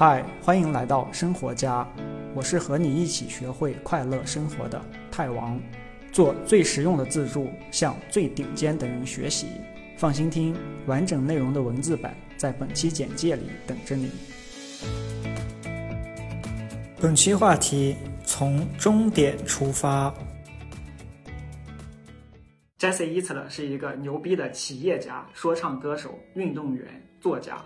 嗨，欢迎来到生活家，我是和你一起学会快乐生活的泰王，做最实用的自助，向最顶尖的人学习。放心听，完整内容的文字版在本期简介里等着你。本期话题从终点出发。Jesse e a t l e r 是一个牛逼的企业家、说唱歌手、运动员、作家。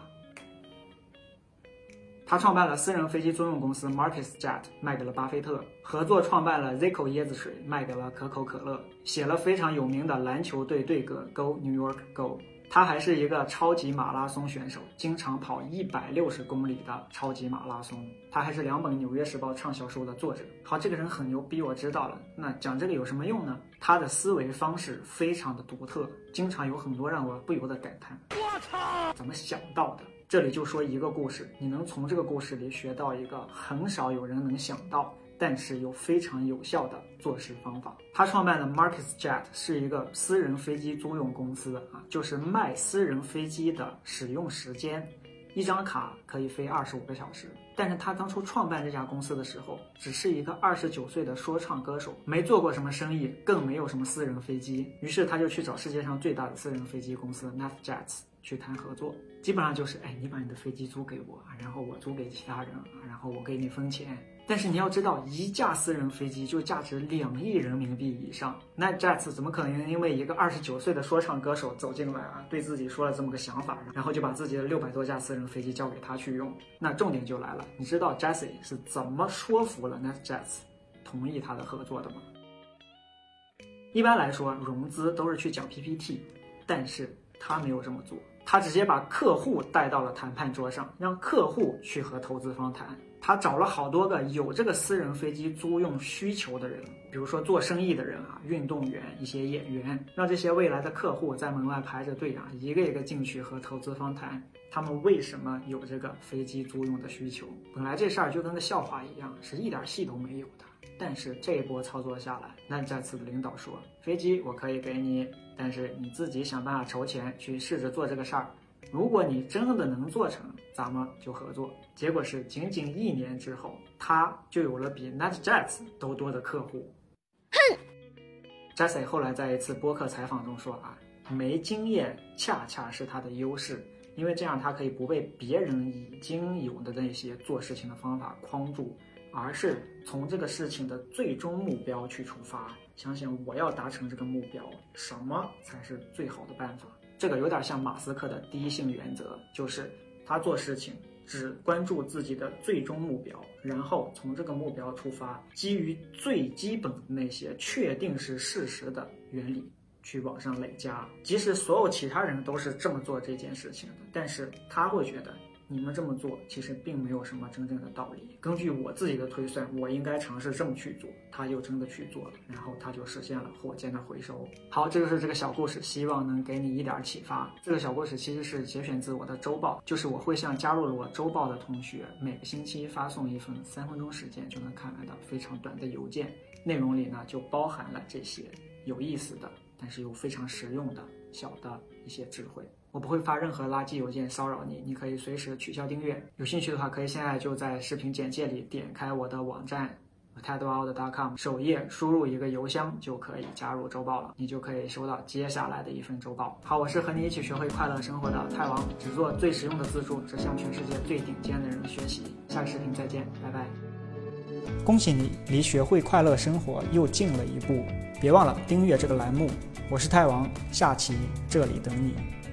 他创办了私人飞机租用公司 Marcus Jet，卖给了巴菲特；合作创办了 Zico 椰子水，卖给了可口可乐；写了非常有名的篮球队队歌 Go New York Go。他还是一个超级马拉松选手，经常跑一百六十公里的超级马拉松。他还是两本《纽约时报》畅销书的作者。好，这个人很牛逼，我知道了。那讲这个有什么用呢？他的思维方式非常的独特，经常有很多让我不由得感叹：我操，怎么想到的？这里就说一个故事，你能从这个故事里学到一个很少有人能想到，但是又非常有效的做事方法。他创办的 Marcus Jet 是一个私人飞机租用公司啊，就是卖私人飞机的使用时间，一张卡可以飞二十五个小时。但是他当初创办这家公司的时候，只是一个二十九岁的说唱歌手，没做过什么生意，更没有什么私人飞机。于是他就去找世界上最大的私人飞机公司 NetJets。去谈合作，基本上就是，哎，你把你的飞机租给我，然后我租给其他人，然后我给你分钱。但是你要知道，一架私人飞机就价值两亿人民币以上，那 Jets 怎么可能因为一个二十九岁的说唱歌手走进来啊，对自己说了这么个想法，然后就把自己的六百多架私人飞机交给他去用？那重点就来了，你知道 Jesse 是怎么说服了 NetJets 同意他的合作的吗？一般来说，融资都是去讲 PPT，但是他没有这么做。他直接把客户带到了谈判桌上，让客户去和投资方谈。他找了好多个有这个私人飞机租用需求的人，比如说做生意的人啊、运动员、一些演员，让这些未来的客户在门外排着队啊，一个一个进去和投资方谈，他们为什么有这个飞机租用的需求？本来这事儿就跟个笑话一样，是一点戏都没有的。但是这一波操作下来，那再次的领导说，飞机我可以给你，但是你自己想办法筹钱去试着做这个事儿。如果你真的能做成，咱们就合作。结果是仅仅一年之后，他就有了比 NetJets 都多的客户。哼，Jesse 后来在一次播客采访中说啊，没经验恰恰是他的优势，因为这样他可以不被别人已经有的那些做事情的方法框住。而是从这个事情的最终目标去出发，想想我要达成这个目标，什么才是最好的办法？这个有点像马斯克的第一性原则，就是他做事情只关注自己的最终目标，然后从这个目标出发，基于最基本的那些确定是事实的原理去往上累加。即使所有其他人都是这么做这件事情的，但是他会觉得。你们这么做其实并没有什么真正的道理。根据我自己的推算，我应该尝试这么去做，他就真的去做了，然后他就实现了火箭的回收。好，这就是这个小故事，希望能给你一点启发。这个小故事其实是节选自我的周报，就是我会向加入了我周报的同学每个星期发送一份三分钟时间就能看完的非常短的邮件，内容里呢就包含了这些有意思的，但是又非常实用的小的一些智慧。我不会发任何垃圾邮件骚扰你，你可以随时取消订阅。有兴趣的话，可以现在就在视频简介里点开我的网站 tedworld.com 首页，输入一个邮箱就可以加入周报了，你就可以收到接下来的一份周报。好，我是和你一起学会快乐生活的泰王，只做最实用的自助，只向全世界最顶尖的人学习。下个视频再见，拜拜。恭喜你离学会快乐生活又近了一步，别忘了订阅这个栏目。我是泰王，下期这里等你。